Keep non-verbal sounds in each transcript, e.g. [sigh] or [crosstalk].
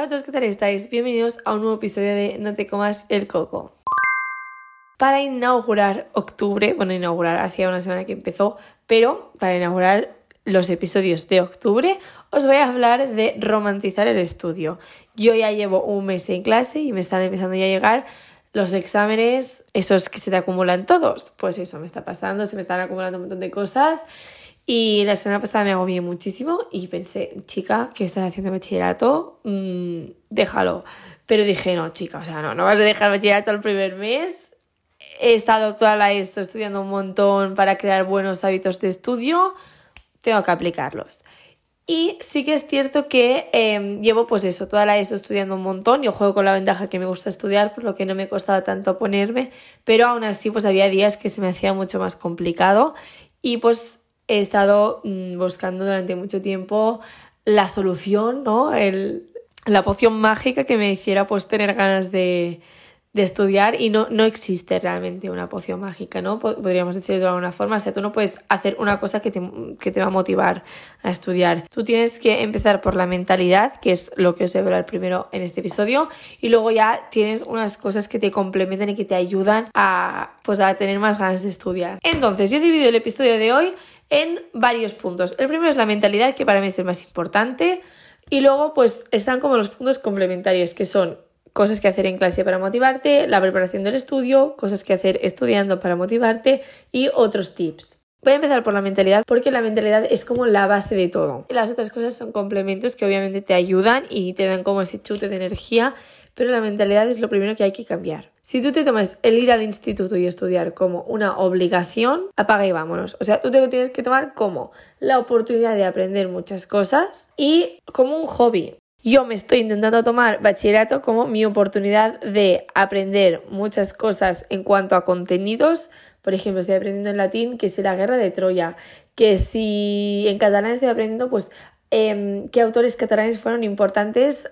Hola a todos, ¿qué tal estáis? Bienvenidos a un nuevo episodio de No te comas el coco. Para inaugurar octubre, bueno, inaugurar hacía una semana que empezó, pero para inaugurar los episodios de octubre os voy a hablar de romantizar el estudio. Yo ya llevo un mes en clase y me están empezando ya a llegar los exámenes, esos que se te acumulan todos. Pues eso me está pasando, se me están acumulando un montón de cosas y la semana pasada me agobié muchísimo y pensé, chica, que estás haciendo bachillerato, mm, déjalo. Pero dije, no, chica, o sea, no, no vas a dejar bachillerato el primer mes. He estado toda la ESO estudiando un montón para crear buenos hábitos de estudio, tengo que aplicarlos. Y sí que es cierto que em, llevo pues eso, toda la ESO estudiando un montón. Yo juego con la ventaja que me gusta estudiar, por lo que no me costaba tanto ponerme, pero aún así pues había días que se me hacía mucho más complicado y pues he estado mm, buscando durante mucho tiempo la solución, ¿no? El, la poción mágica que me hiciera pues tener ganas de, de estudiar y no, no existe realmente una poción mágica, ¿no? Podríamos decirlo de alguna forma. O sea, tú no puedes hacer una cosa que te, que te va a motivar a estudiar. Tú tienes que empezar por la mentalidad, que es lo que os voy a hablar primero en este episodio, y luego ya tienes unas cosas que te complementan y que te ayudan a, pues, a tener más ganas de estudiar. Entonces, yo he dividido el episodio de hoy en varios puntos. El primero es la mentalidad, que para mí es el más importante. Y luego, pues, están como los puntos complementarios, que son cosas que hacer en clase para motivarte, la preparación del estudio, cosas que hacer estudiando para motivarte y otros tips. Voy a empezar por la mentalidad porque la mentalidad es como la base de todo. Las otras cosas son complementos que obviamente te ayudan y te dan como ese chute de energía, pero la mentalidad es lo primero que hay que cambiar. Si tú te tomas el ir al instituto y estudiar como una obligación, apaga y vámonos. O sea, tú te lo tienes que tomar como la oportunidad de aprender muchas cosas y como un hobby. Yo me estoy intentando tomar bachillerato como mi oportunidad de aprender muchas cosas en cuanto a contenidos. Por ejemplo, estoy aprendiendo en latín que es la guerra de Troya, que si en catalán estoy aprendiendo pues em, qué autores catalanes fueron importantes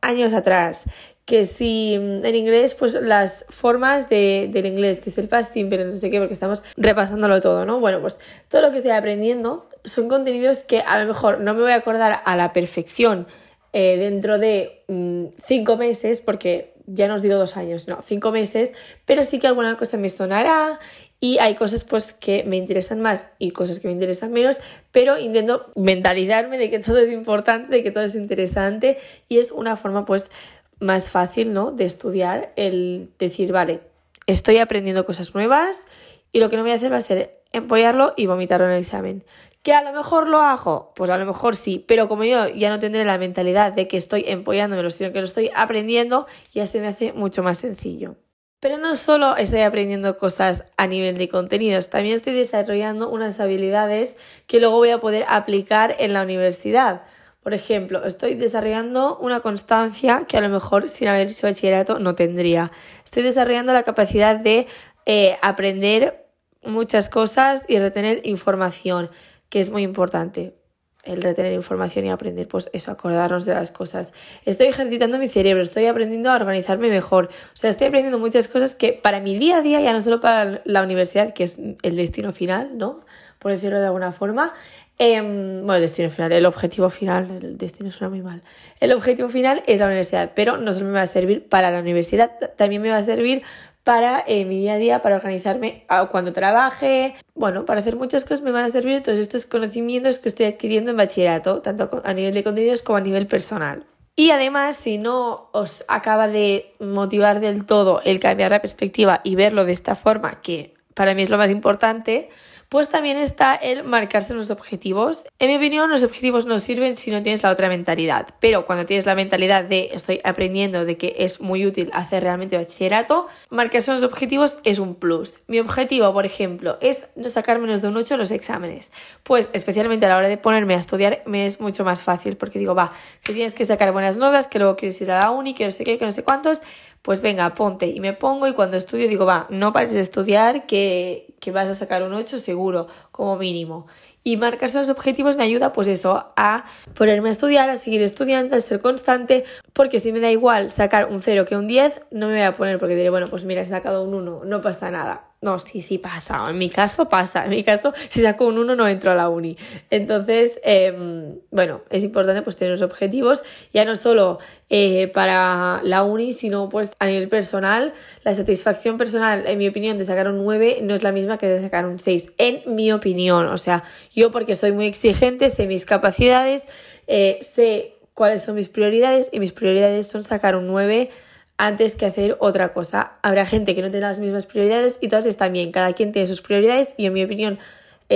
años atrás, que si en inglés, pues las formas de, del inglés, que es el past simple, no sé qué, porque estamos repasándolo todo, ¿no? Bueno, pues todo lo que estoy aprendiendo son contenidos que a lo mejor no me voy a acordar a la perfección eh, dentro de mm, cinco meses, porque ya no os digo dos años, no, cinco meses, pero sí que alguna cosa me sonará y hay cosas pues que me interesan más y cosas que me interesan menos, pero intento mentalizarme de que todo es importante, de que todo es interesante y es una forma pues más fácil, ¿no? De estudiar el decir, vale, estoy aprendiendo cosas nuevas y lo que no voy a hacer va a ser empollarlo y vomitarlo en el examen. ¿Que a lo mejor lo hago? Pues a lo mejor sí, pero como yo ya no tendré la mentalidad de que estoy empollándome, sino que lo estoy aprendiendo, ya se me hace mucho más sencillo. Pero no solo estoy aprendiendo cosas a nivel de contenidos, también estoy desarrollando unas habilidades que luego voy a poder aplicar en la universidad. Por ejemplo, estoy desarrollando una constancia que a lo mejor sin haber hecho bachillerato no tendría. Estoy desarrollando la capacidad de eh, aprender muchas cosas y retener información que es muy importante el retener información y aprender, pues eso, acordarnos de las cosas. Estoy ejercitando mi cerebro, estoy aprendiendo a organizarme mejor. O sea, estoy aprendiendo muchas cosas que para mi día a día, ya no solo para la universidad, que es el destino final, ¿no? Por decirlo de alguna forma. Em, bueno, el destino final, el objetivo final, el destino suena muy mal. El objetivo final es la universidad, pero no solo me va a servir para la universidad, también me va a servir para eh, mi día a día, para organizarme cuando trabaje, bueno, para hacer muchas cosas me van a servir todos estos conocimientos que estoy adquiriendo en bachillerato, tanto a nivel de contenidos como a nivel personal. Y además, si no os acaba de motivar del todo el cambiar la perspectiva y verlo de esta forma, que para mí es lo más importante, pues también está el marcarse los objetivos. En mi opinión, los objetivos no sirven si no tienes la otra mentalidad, pero cuando tienes la mentalidad de estoy aprendiendo, de que es muy útil hacer realmente bachillerato, marcarse los objetivos es un plus. Mi objetivo, por ejemplo, es no sacar menos de un 8 en los exámenes. Pues especialmente a la hora de ponerme a estudiar me es mucho más fácil porque digo, va, que tienes que sacar buenas notas, que luego quieres ir a la uni, que no sé qué, que no sé cuántos, pues venga, ponte y me pongo y cuando estudio digo, va, no pares de estudiar que, que vas a sacar un 8 seguro. como mínimo. Y marcarse los objetivos me ayuda, pues eso, a ponerme a estudiar, a seguir estudiando, a ser constante, porque si me da igual sacar un 0 que un 10, no me voy a poner porque diré, bueno, pues mira, he sacado un 1, no pasa nada. No, sí, sí pasa. En mi caso pasa. En mi caso, si saco un 1 no entro a la uni. Entonces, em, bueno, es importante pues tener los objetivos, ya no solo eh, para la uni, sino pues a nivel personal. La satisfacción personal, en mi opinión, de sacar un 9 no es la misma que de sacar un 6. En mi opinión. O sea, yo porque soy muy exigente, sé mis capacidades, eh, sé cuáles son mis prioridades y mis prioridades son sacar un 9 antes que hacer otra cosa. Habrá gente que no tiene las mismas prioridades y todas están bien, cada quien tiene sus prioridades y en mi opinión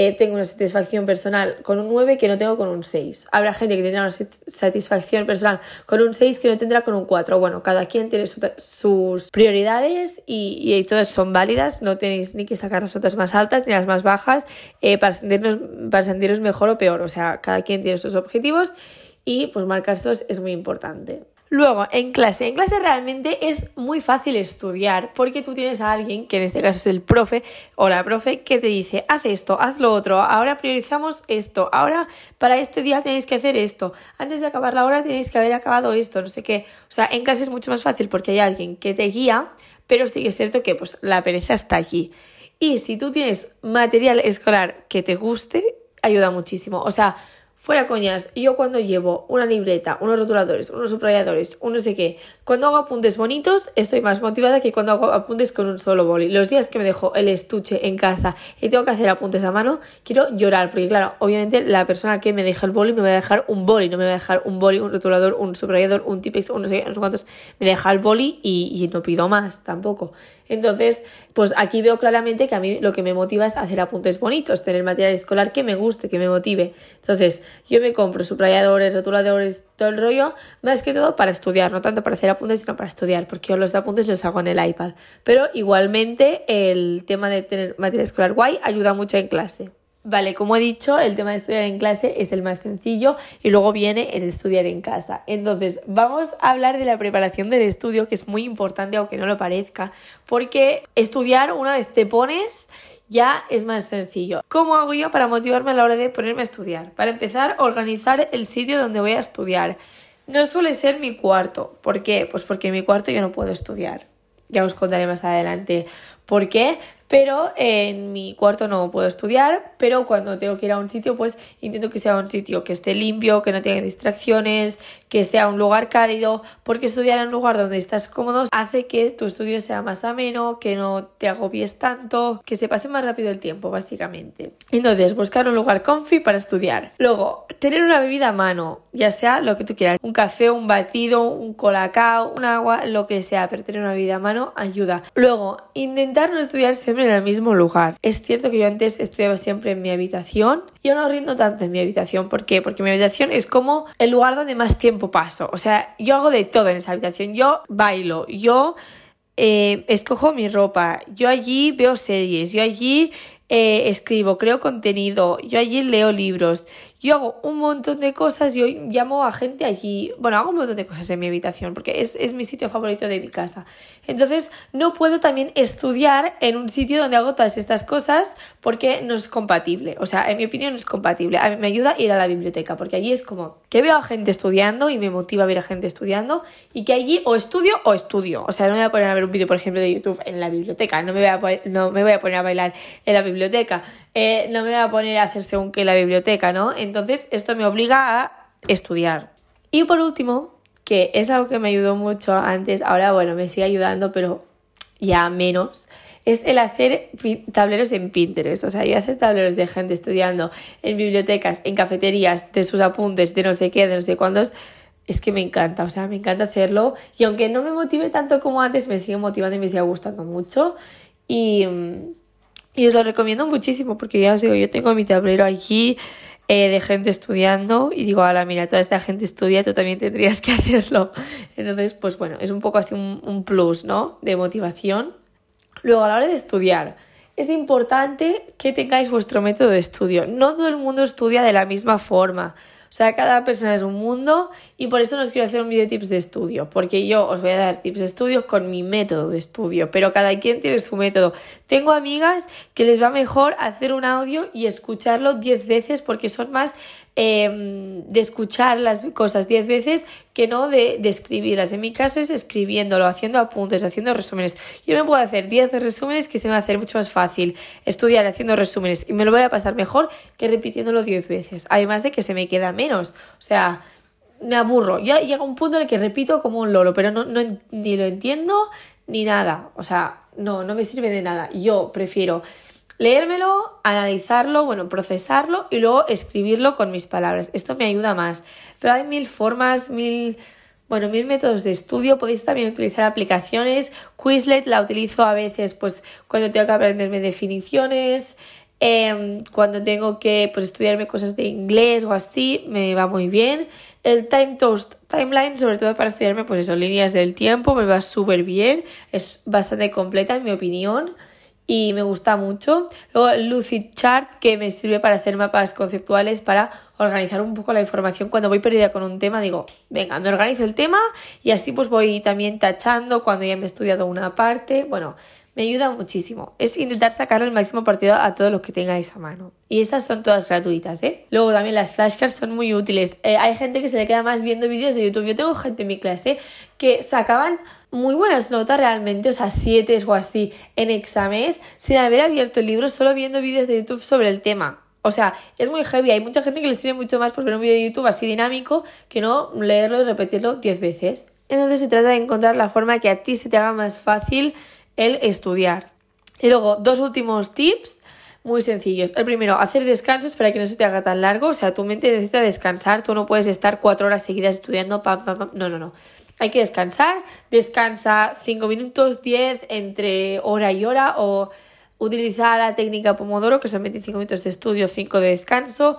eh, tengo una satisfacción personal con un 9 que no tengo con un 6. Habrá gente que tendrá una satisfacción personal con un 6 que no tendrá con un 4. Bueno, cada quien tiene sus prioridades y, todas son válidas. No tenéis ni que sacar las otras más altas ni las más bajas eh, para, sentirnos, para sentiros mejor o peor. O sea, cada quien tiene sus objetivos y pues marcárselos es muy importante. Luego, en clase. En clase realmente es muy fácil estudiar porque tú tienes a alguien, que en este caso es el profe o la profe, que te dice, haz esto, haz lo otro, ahora priorizamos esto, ahora para este día tenéis que hacer esto, antes de acabar la hora tenéis que haber acabado esto, no sé qué. O sea, en clase es mucho más fácil porque hay alguien que te guía, pero sí que es cierto que pues la pereza está allí. Y si tú tienes material escolar que te guste, ayuda muchísimo. O sea, Fuera coñas, yo cuando llevo una libreta, unos rotuladores, unos subrayadores, un no sé qué, cuando hago apuntes bonitos, estoy más motivada que cuando hago apuntes con un solo boli. Los días que me dejo el estuche en casa y tengo que hacer apuntes a mano, quiero llorar, porque claro, obviamente la persona que me deja el boli me va a dejar un boli, no me va a dejar un boli, un rotulador, un subrayador, un tipex, un no sé, no sé cuántos, me deja el boli y, y no pido más tampoco. Entonces, pues aquí veo claramente que a mí lo que me motiva es hacer apuntes bonitos, tener material escolar que me guste, que me motive. Entonces, yo me compro subrayadores, rotuladores, todo el rollo, más que todo para estudiar, no tanto para hacer apuntes, sino para estudiar, porque yo los apuntes los hago en el iPad. Pero igualmente el tema de tener material escolar guay ayuda mucho en clase. Vale, como he dicho, el tema de estudiar en clase es el más sencillo y luego viene el estudiar en casa. Entonces, vamos a hablar de la preparación del estudio, que es muy importante, aunque no lo parezca, porque estudiar una vez te pones ya es más sencillo. ¿Cómo hago yo para motivarme a la hora de ponerme a estudiar? Para empezar, organizar el sitio donde voy a estudiar. No suele ser mi cuarto. ¿Por qué? Pues porque en mi cuarto yo no puedo estudiar. Ya os contaré más adelante por qué, pero en mi cuarto no puedo estudiar, pero cuando tengo que ir a un sitio, pues intento que sea un sitio que esté limpio, que no tenga distracciones, que sea un lugar cálido, porque estudiar en un lugar donde estás cómodo hace que tu estudio sea más ameno, que no te agobies tanto, que se pase más rápido el tiempo, básicamente. Entonces, buscar un lugar comfy para estudiar. Luego, tener una bebida a mano, ya sea lo que tú quieras, un café, un batido, un colacao, un agua, lo que sea, pero tener una bebida a mano ayuda. Luego, intentar no estudiar en el mismo lugar. Es cierto que yo antes estudiaba siempre en mi habitación. Yo no rindo tanto en mi habitación. ¿Por qué? Porque mi habitación es como el lugar donde más tiempo paso. O sea, yo hago de todo en esa habitación. Yo bailo, yo eh, escojo mi ropa, yo allí veo series, yo allí eh, escribo, creo contenido, yo allí leo libros, yo hago un montón de cosas, yo llamo a gente allí, bueno, hago un montón de cosas en mi habitación porque es, es mi sitio favorito de mi casa. Entonces, no puedo también estudiar en un sitio donde hago todas estas cosas porque no es compatible. O sea, en mi opinión no es compatible. A mí me ayuda ir a la biblioteca porque allí es como que veo a gente estudiando y me motiva a ver a gente estudiando y que allí o estudio o estudio. O sea, no me voy a poner a ver un vídeo, por ejemplo, de YouTube en la biblioteca, no me voy a, no me voy a poner a bailar en la biblioteca, eh, no me voy a poner a hacer según que la biblioteca, ¿no? Entonces, esto me obliga a estudiar. Y por último, que es algo que me ayudó mucho antes, ahora bueno, me sigue ayudando, pero ya menos, es el hacer tableros en Pinterest. O sea, yo hacer tableros de gente estudiando en bibliotecas, en cafeterías, de sus apuntes, de no sé qué, de no sé cuántos, es que me encanta, o sea, me encanta hacerlo. Y aunque no me motive tanto como antes, me sigue motivando y me sigue gustando mucho. Y, y os lo recomiendo muchísimo porque ya os digo, yo tengo mi tablero aquí eh, de gente estudiando y digo, la mira, toda esta gente estudia, tú también tendrías que [laughs] hacerlo. Entonces, pues bueno, es un poco así un, un plus, ¿no? De motivación. Luego, a la hora de estudiar, es importante que tengáis vuestro método de estudio. No todo el mundo estudia de la misma forma. O sea, cada persona es un mundo y por eso nos quiero hacer un vídeo de tips de estudio, porque yo os voy a dar tips de estudio con mi método de estudio, pero cada quien tiene su método. Tengo amigas que les va mejor hacer un audio y escucharlo 10 veces porque son más Em, de escuchar las cosas diez veces que no de, escribirlas. En mi caso es escribiéndolo, haciendo apuntes, haciendo resúmenes. Yo me puedo hacer 10 resúmenes que se me va a hacer mucho más fácil estudiar haciendo resúmenes y me lo voy a pasar mejor que repitiéndolo 10 veces. Además de que se me queda menos. O sea, me aburro. Ya llega un punto en el que repito como un lolo, pero no, no ni lo entiendo ni nada. O sea, no, no me sirve de nada. Yo prefiero leérmelo, analizarlo, bueno, procesarlo y luego escribirlo con mis palabras. Esto me ayuda más. Pero hay mil formas, mil, bueno, mil métodos de estudio. Podéis también utilizar aplicaciones. Quizlet la utilizo a veces, pues, cuando tengo que aprenderme definiciones. Em, cuando tengo que pues, estudiarme cosas de inglés o así, me va muy bien. El Time Toast Timeline, sobre todo para estudiarme, pues eso, líneas del tiempo, me va súper bien. Es bastante completa, en mi opinión y me gusta mucho. Luego Lucid Chart, que me sirve para hacer mapas conceptuales, para organizar un poco la información. Cuando voy perdida con un tema, digo, venga, me organizo el tema y así pues voy también tachando cuando ya me he estudiado una parte. Bueno, me ayuda muchísimo. Es intentar sacar el máximo partido a todo lo que tengáis a mano. Y estas son todas gratuitas, ¿eh? Luego también las flashcards son muy útiles. Eh, hay gente que se le queda más viendo vídeos de YouTube. Yo tengo gente en mi clase que sacaban muy buenas notas realmente, o sea, siete o así en exámenes, sin haber abierto el libro, solo viendo vídeos de YouTube sobre el tema. O sea, es muy heavy. Hay mucha gente que les sirve mucho más por ver un vídeo de YouTube así dinámico que no leerlo y repetirlo diez veces. Entonces se trata de encontrar la forma que a ti se te haga más fácil el estudiar. Y luego, dos últimos tips muy sencillos. El primero, hacer descansos para que no se te haga tan largo. O sea, tu mente necesita descansar. Tú no puedes estar cuatro horas seguidas estudiando. Pam, pam, pam. No, no, no. Hay que descansar. Descansa cinco minutos, diez, entre hora y hora. O utilizar la técnica Pomodoro, que son 25 minutos de estudio, 5 de descanso.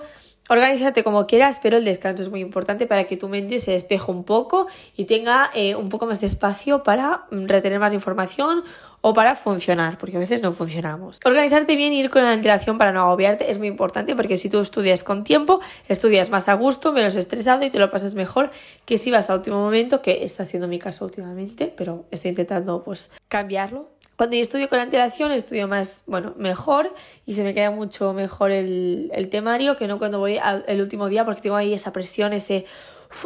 Organízate como quieras, pero el descanso es muy importante para que tu mente se despeje un poco y tenga eh, un poco más de espacio para mm, retener más información o para funcionar, porque a veces no funcionamos. Organizarte bien y ir con la antelación para no agobiarte es muy importante porque si tú estudias con tiempo, estudias más a gusto, menos estresado y te lo pasas mejor que si vas a último momento, que está siendo mi caso últimamente, pero estoy intentando pues cambiarlo cuando yo estudio con antelación, estudio más, bueno, mejor y se me queda mucho mejor el, temario que no cuando voy el último día porque tengo ahí esa presión, ese,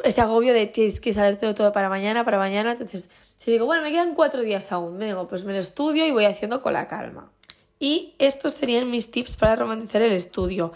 ese agobio de tienes que sabértelo todo para mañana, para mañana. Entonces, si digo, bueno, me quedan cuatro días aún, me digo, pues me lo estudio y voy haciendo con la calma. Y estos serían mis tips para romantizar el estudio.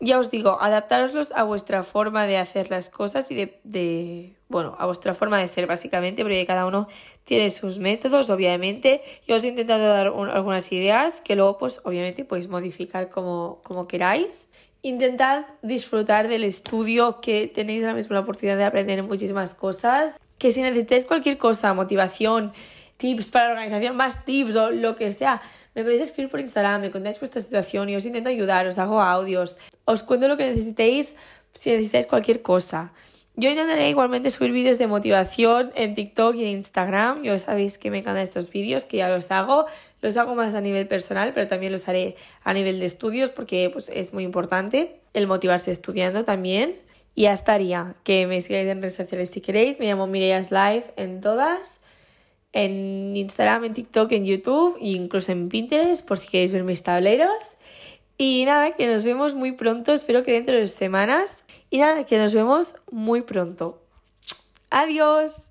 Ya os digo, adaptaroslos a vuestra forma de hacer las cosas y de, bueno, a vuestra forma de ser básicamente, porque cada uno tiene sus métodos, obviamente. Yo os he intentado dar algunas ideas que luego, pues, obviamente podéis modificar como, como queráis. Intentad disfrutar del estudio, que tenéis la misma oportunidad de aprender muchísimas cosas. Que si necesitáis cualquier cosa, motivación, tips para la organización, más tips o lo que sea, me podéis escribir por Instagram, me contáis vuestra situación y os intento ayudar, os hago audios, os cuento lo que necesitéis si necesitáis cualquier cosa. Yo intentaré igualmente subir vídeos de motivación en TikTok y en Instagram. Yo sabéis que me encantan estos vídeos, que ya los hago. Los hago más a nivel personal, pero también los haré a nivel de estudios porque pues, es muy importante el motivarse estudiando también. Y ya estaría. Que me sigáis en redes sociales si queréis. Me llamo Mireas Live en todas en Instagram, en TikTok, en YouTube e incluso en Pinterest por si queréis ver mis tableros. Y nada, que nos vemos muy pronto, espero que dentro de semanas. Y nada, que nos vemos muy pronto. Adiós.